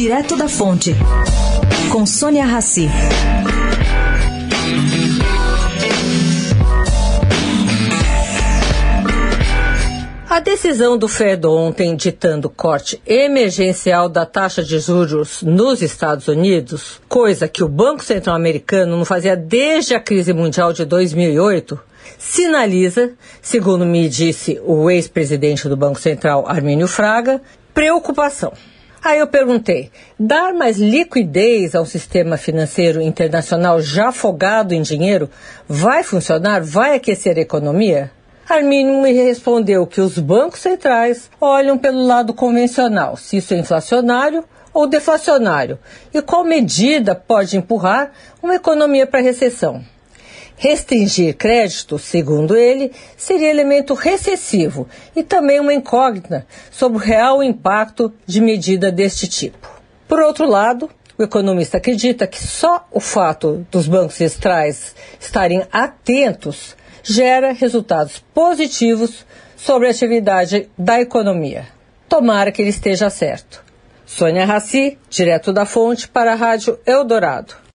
Direto da Fonte, com Sônia Rassi. A decisão do Fed ontem ditando corte emergencial da taxa de juros nos Estados Unidos, coisa que o Banco Central Americano não fazia desde a crise mundial de 2008, sinaliza, segundo me disse o ex-presidente do Banco Central, Armínio Fraga, preocupação. Aí eu perguntei: dar mais liquidez ao sistema financeiro internacional já afogado em dinheiro vai funcionar? Vai aquecer a economia? Armínio me respondeu que os bancos centrais olham pelo lado convencional, se isso é inflacionário ou deflacionário, e qual medida pode empurrar uma economia para a recessão. Restringir crédito, segundo ele, seria elemento recessivo e também uma incógnita sobre o real impacto de medida deste tipo. Por outro lado, o economista acredita que só o fato dos bancos centrais estarem atentos gera resultados positivos sobre a atividade da economia. Tomara que ele esteja certo. Sônia Raci, direto da fonte para a Rádio Eldorado.